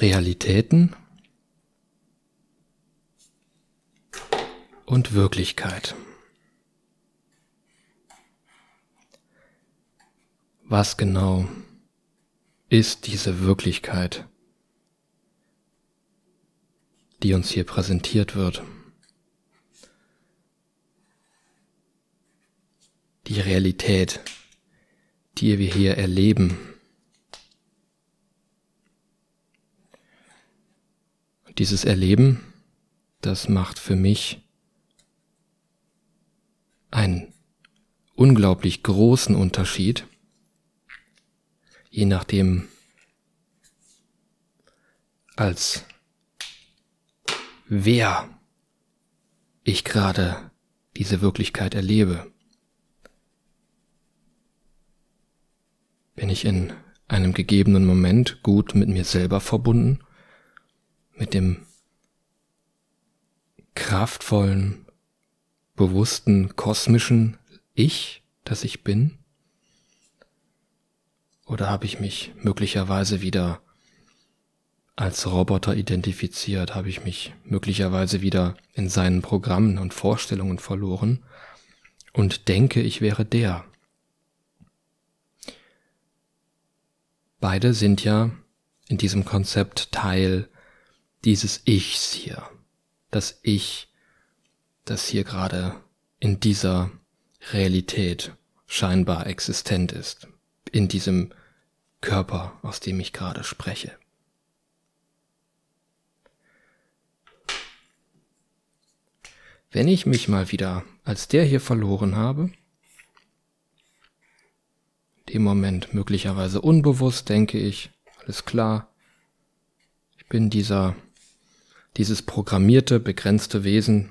Realitäten und Wirklichkeit. Was genau ist diese Wirklichkeit, die uns hier präsentiert wird? Die Realität, die wir hier erleben. Dieses Erleben, das macht für mich einen unglaublich großen Unterschied, je nachdem, als wer ich gerade diese Wirklichkeit erlebe. Bin ich in einem gegebenen Moment gut mit mir selber verbunden, mit dem kraftvollen, bewussten kosmischen Ich, das ich bin? Oder habe ich mich möglicherweise wieder als Roboter identifiziert? Habe ich mich möglicherweise wieder in seinen Programmen und Vorstellungen verloren und denke, ich wäre der? Beide sind ja in diesem Konzept Teil dieses Ichs hier. Das Ich das hier gerade in dieser Realität scheinbar existent ist, in diesem Körper, aus dem ich gerade spreche. Wenn ich mich mal wieder als der hier verloren habe, dem Moment möglicherweise unbewusst denke ich, alles klar, ich bin dieser, dieses programmierte, begrenzte Wesen,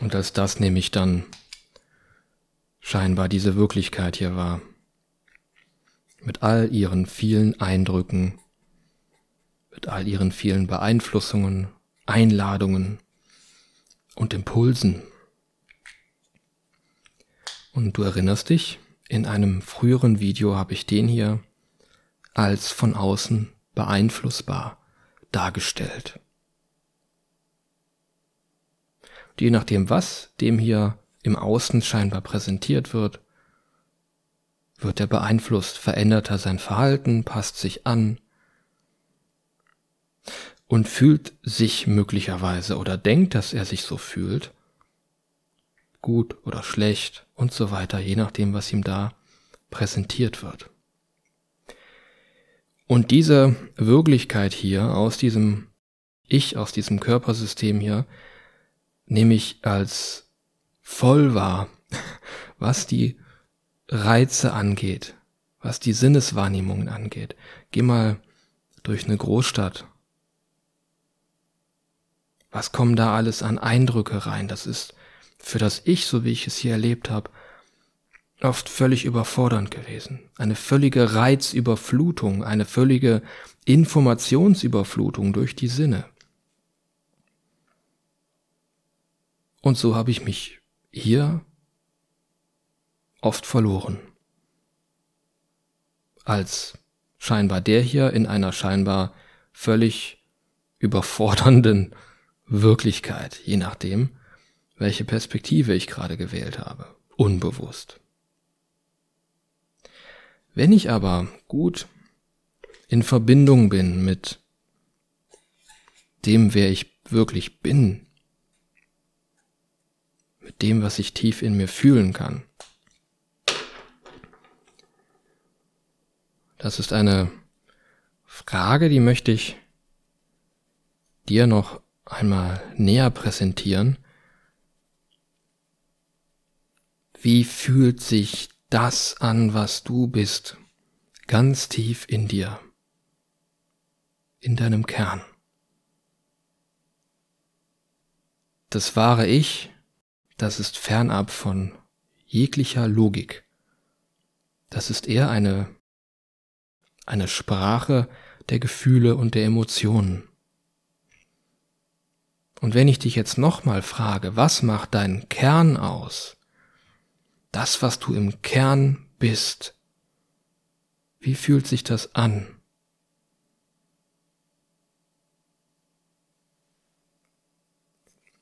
und als das nehme ich dann scheinbar diese Wirklichkeit hier wahr. Mit all ihren vielen Eindrücken, mit all ihren vielen Beeinflussungen, Einladungen und Impulsen. Und du erinnerst dich, in einem früheren Video habe ich den hier als von außen beeinflussbar dargestellt je nachdem, was dem hier im Außen scheinbar präsentiert wird, wird er beeinflusst, verändert er sein Verhalten, passt sich an und fühlt sich möglicherweise oder denkt, dass er sich so fühlt, gut oder schlecht und so weiter, je nachdem, was ihm da präsentiert wird. Und diese Wirklichkeit hier aus diesem Ich, aus diesem Körpersystem hier, nehme ich als voll wahr, was die Reize angeht, was die Sinneswahrnehmungen angeht. Geh mal durch eine Großstadt. Was kommen da alles an Eindrücke rein? Das ist für das Ich, so wie ich es hier erlebt habe, oft völlig überfordernd gewesen. Eine völlige Reizüberflutung, eine völlige Informationsüberflutung durch die Sinne. Und so habe ich mich hier oft verloren. Als scheinbar der hier in einer scheinbar völlig überfordernden Wirklichkeit, je nachdem, welche Perspektive ich gerade gewählt habe, unbewusst. Wenn ich aber gut in Verbindung bin mit dem, wer ich wirklich bin, mit dem, was ich tief in mir fühlen kann. Das ist eine Frage, die möchte ich dir noch einmal näher präsentieren. Wie fühlt sich das an, was du bist, ganz tief in dir, in deinem Kern? Das wahre Ich das ist fernab von jeglicher Logik. Das ist eher eine, eine Sprache der Gefühle und der Emotionen. Und wenn ich dich jetzt nochmal frage, was macht deinen Kern aus? das, was du im Kern bist, wie fühlt sich das an?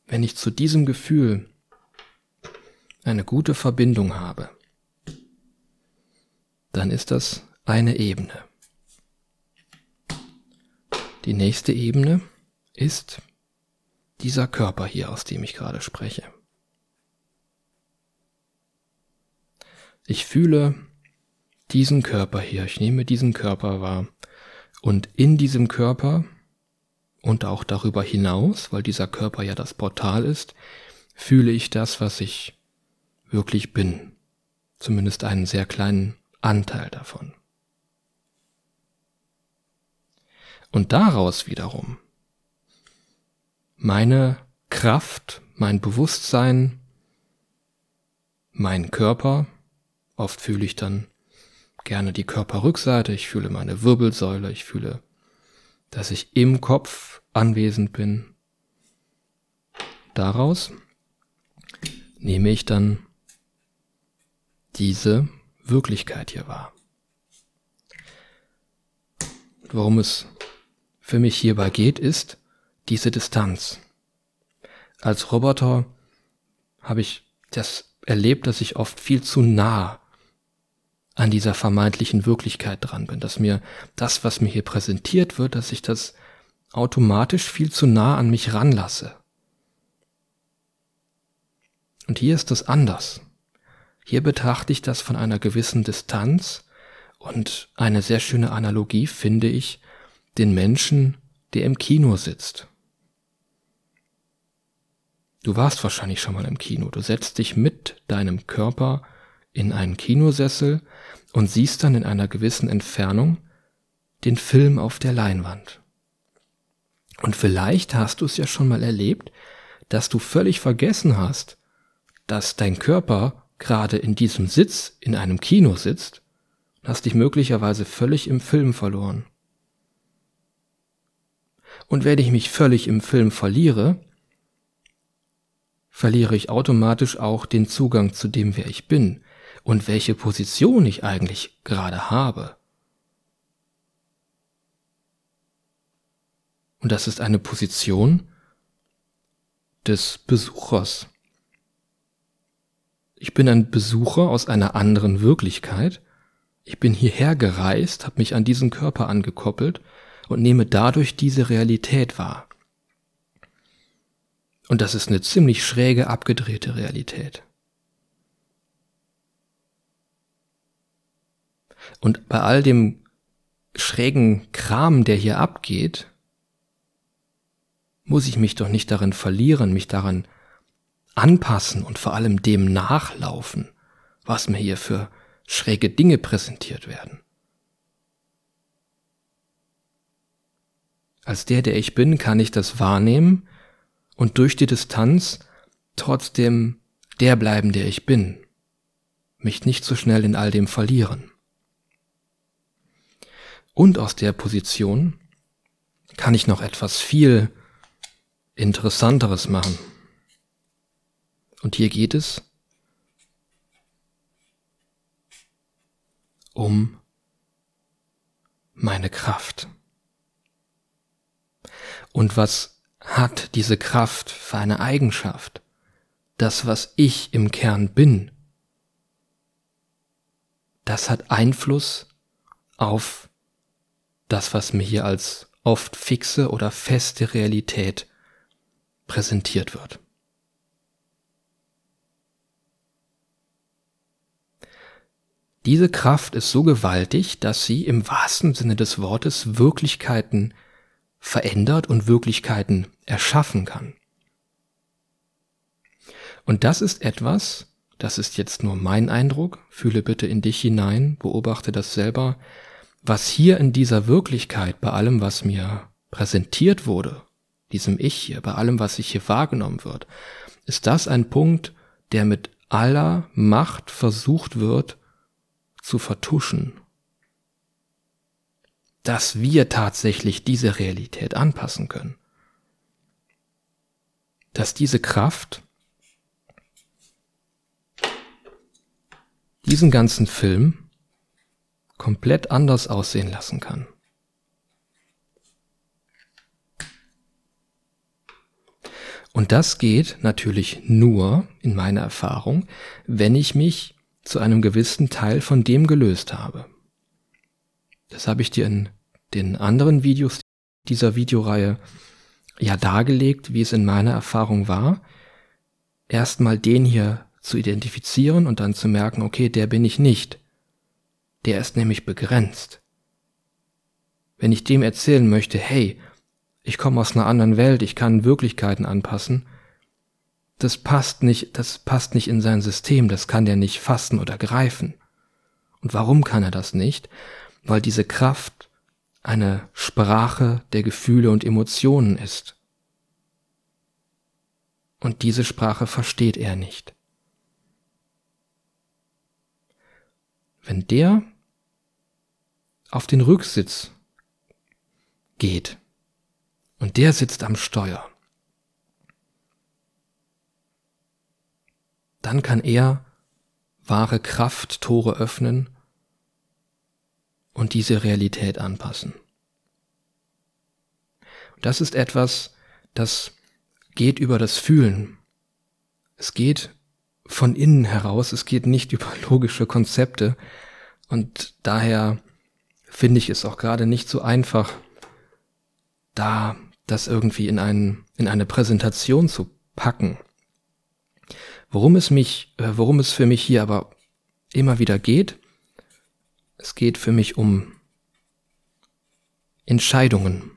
Wenn ich zu diesem Gefühl eine gute Verbindung habe, dann ist das eine Ebene. Die nächste Ebene ist dieser Körper hier, aus dem ich gerade spreche. Ich fühle diesen Körper hier, ich nehme diesen Körper wahr und in diesem Körper und auch darüber hinaus, weil dieser Körper ja das Portal ist, fühle ich das, was ich wirklich bin. Zumindest einen sehr kleinen Anteil davon. Und daraus wiederum meine Kraft, mein Bewusstsein, mein Körper, oft fühle ich dann gerne die Körperrückseite, ich fühle meine Wirbelsäule, ich fühle, dass ich im Kopf anwesend bin. Daraus nehme ich dann diese Wirklichkeit hier wahr. Worum es für mich hierbei geht, ist diese Distanz. Als Roboter habe ich das erlebt, dass ich oft viel zu nah an dieser vermeintlichen Wirklichkeit dran bin, dass mir das, was mir hier präsentiert wird, dass ich das automatisch viel zu nah an mich ranlasse. Und hier ist das anders. Hier betrachte ich das von einer gewissen Distanz und eine sehr schöne Analogie finde ich den Menschen, der im Kino sitzt. Du warst wahrscheinlich schon mal im Kino. Du setzt dich mit deinem Körper in einen Kinosessel und siehst dann in einer gewissen Entfernung den Film auf der Leinwand. Und vielleicht hast du es ja schon mal erlebt, dass du völlig vergessen hast, dass dein Körper gerade in diesem Sitz in einem Kino sitzt und hast dich möglicherweise völlig im Film verloren. Und wenn ich mich völlig im Film verliere, verliere ich automatisch auch den Zugang zu dem, wer ich bin und welche Position ich eigentlich gerade habe. Und das ist eine Position des Besuchers. Ich bin ein Besucher aus einer anderen Wirklichkeit. Ich bin hierher gereist, habe mich an diesen Körper angekoppelt und nehme dadurch diese Realität wahr. Und das ist eine ziemlich schräge, abgedrehte Realität. Und bei all dem schrägen Kram, der hier abgeht, muss ich mich doch nicht darin verlieren, mich daran anpassen und vor allem dem nachlaufen, was mir hier für schräge Dinge präsentiert werden. Als der, der ich bin, kann ich das wahrnehmen und durch die Distanz trotzdem der bleiben, der ich bin, mich nicht so schnell in all dem verlieren. Und aus der Position kann ich noch etwas viel Interessanteres machen. Und hier geht es um meine Kraft. Und was hat diese Kraft für eine Eigenschaft? Das, was ich im Kern bin, das hat Einfluss auf das, was mir hier als oft fixe oder feste Realität präsentiert wird. Diese Kraft ist so gewaltig, dass sie im wahrsten Sinne des Wortes Wirklichkeiten verändert und Wirklichkeiten erschaffen kann. Und das ist etwas, das ist jetzt nur mein Eindruck, fühle bitte in dich hinein, beobachte das selber, was hier in dieser Wirklichkeit, bei allem, was mir präsentiert wurde, diesem Ich hier, bei allem, was sich hier wahrgenommen wird, ist das ein Punkt, der mit aller Macht versucht wird zu vertuschen dass wir tatsächlich diese Realität anpassen können. Dass diese Kraft diesen ganzen Film komplett anders aussehen lassen kann. Und das geht natürlich nur, in meiner Erfahrung, wenn ich mich zu einem gewissen Teil von dem gelöst habe. Das habe ich dir in den anderen Videos dieser Videoreihe ja dargelegt, wie es in meiner Erfahrung war. Erstmal den hier zu identifizieren und dann zu merken, okay, der bin ich nicht. Der ist nämlich begrenzt. Wenn ich dem erzählen möchte, hey, ich komme aus einer anderen Welt, ich kann Wirklichkeiten anpassen, das passt nicht, das passt nicht in sein System, das kann der nicht fassen oder greifen. Und warum kann er das nicht? Weil diese Kraft eine Sprache der Gefühle und Emotionen ist. Und diese Sprache versteht er nicht. Wenn der auf den Rücksitz geht und der sitzt am Steuer, dann kann er wahre Kraft Tore öffnen und diese Realität anpassen. Das ist etwas, das geht über das Fühlen. Es geht von innen heraus, es geht nicht über logische Konzepte und daher finde ich es auch gerade nicht so einfach, da das irgendwie in, einen, in eine Präsentation zu packen. Worum es mich, äh, worum es für mich hier aber immer wieder geht, es geht für mich um Entscheidungen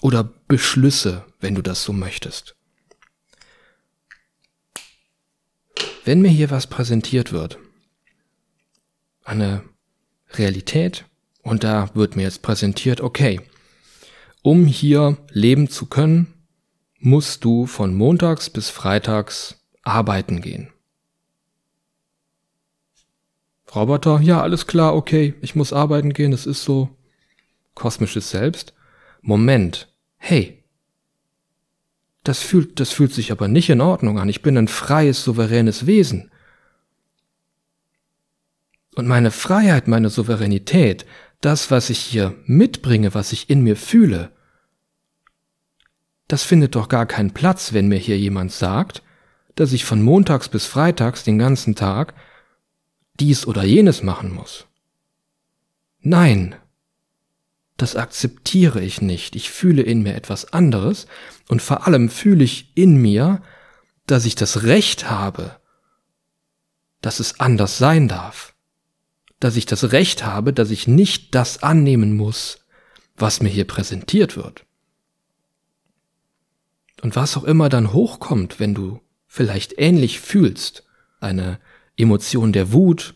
oder Beschlüsse, wenn du das so möchtest. Wenn mir hier was präsentiert wird, eine Realität, und da wird mir jetzt präsentiert, okay, um hier leben zu können, musst du von montags bis freitags arbeiten gehen. Roboter, ja, alles klar, okay, ich muss arbeiten gehen, es ist so. Kosmisches Selbst. Moment, hey, das fühlt, das fühlt sich aber nicht in Ordnung an. Ich bin ein freies, souveränes Wesen. Und meine Freiheit, meine Souveränität, das, was ich hier mitbringe, was ich in mir fühle, das findet doch gar keinen Platz, wenn mir hier jemand sagt, dass ich von montags bis freitags den ganzen Tag dies oder jenes machen muss. Nein, das akzeptiere ich nicht. Ich fühle in mir etwas anderes und vor allem fühle ich in mir, dass ich das Recht habe, dass es anders sein darf. Dass ich das Recht habe, dass ich nicht das annehmen muss, was mir hier präsentiert wird. Und was auch immer dann hochkommt, wenn du vielleicht ähnlich fühlst, eine Emotion der Wut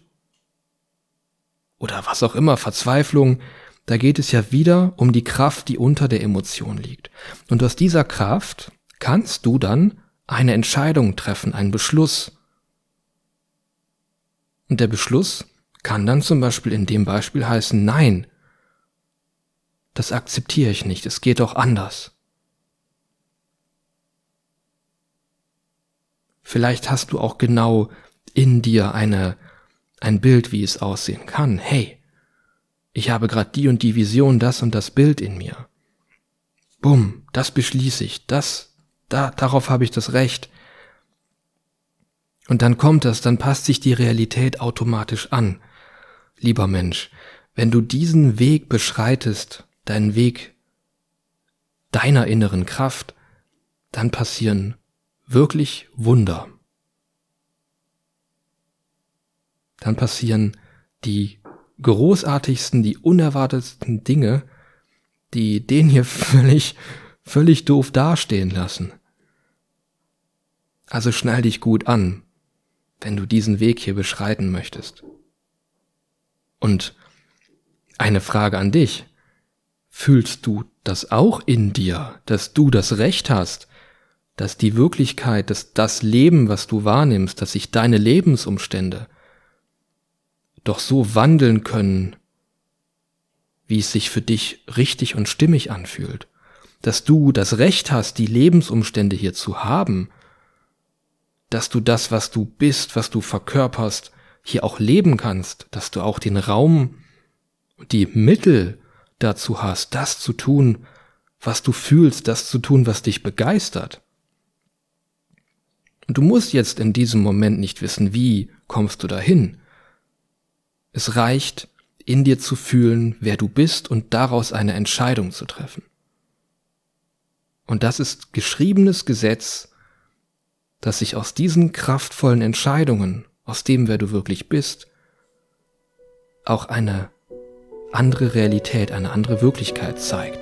oder was auch immer, Verzweiflung, da geht es ja wieder um die Kraft, die unter der Emotion liegt. Und aus dieser Kraft kannst du dann eine Entscheidung treffen, einen Beschluss. Und der Beschluss kann dann zum Beispiel in dem Beispiel heißen, nein, das akzeptiere ich nicht, es geht auch anders. Vielleicht hast du auch genau in dir eine, ein Bild, wie es aussehen kann. Hey, ich habe gerade die und die Vision, das und das Bild in mir. Bumm, das beschließe ich, das, da, darauf habe ich das Recht. Und dann kommt das, dann passt sich die Realität automatisch an. Lieber Mensch, wenn du diesen Weg beschreitest, deinen Weg deiner inneren Kraft, dann passieren wirklich Wunder. Dann passieren die großartigsten, die unerwartetsten Dinge, die den hier völlig, völlig doof dastehen lassen. Also schnall dich gut an, wenn du diesen Weg hier beschreiten möchtest. Und eine Frage an dich. Fühlst du das auch in dir, dass du das Recht hast, dass die Wirklichkeit, dass das Leben, was du wahrnimmst, dass sich deine Lebensumstände doch so wandeln können, wie es sich für dich richtig und stimmig anfühlt, dass du das Recht hast, die Lebensumstände hier zu haben, dass du das, was du bist, was du verkörperst, hier auch leben kannst, dass du auch den Raum und die Mittel dazu hast, das zu tun, was du fühlst, das zu tun, was dich begeistert. Und du musst jetzt in diesem Moment nicht wissen, wie kommst du dahin. Es reicht, in dir zu fühlen, wer du bist und daraus eine Entscheidung zu treffen. Und das ist geschriebenes Gesetz, dass sich aus diesen kraftvollen Entscheidungen, aus dem, wer du wirklich bist, auch eine andere Realität, eine andere Wirklichkeit zeigt.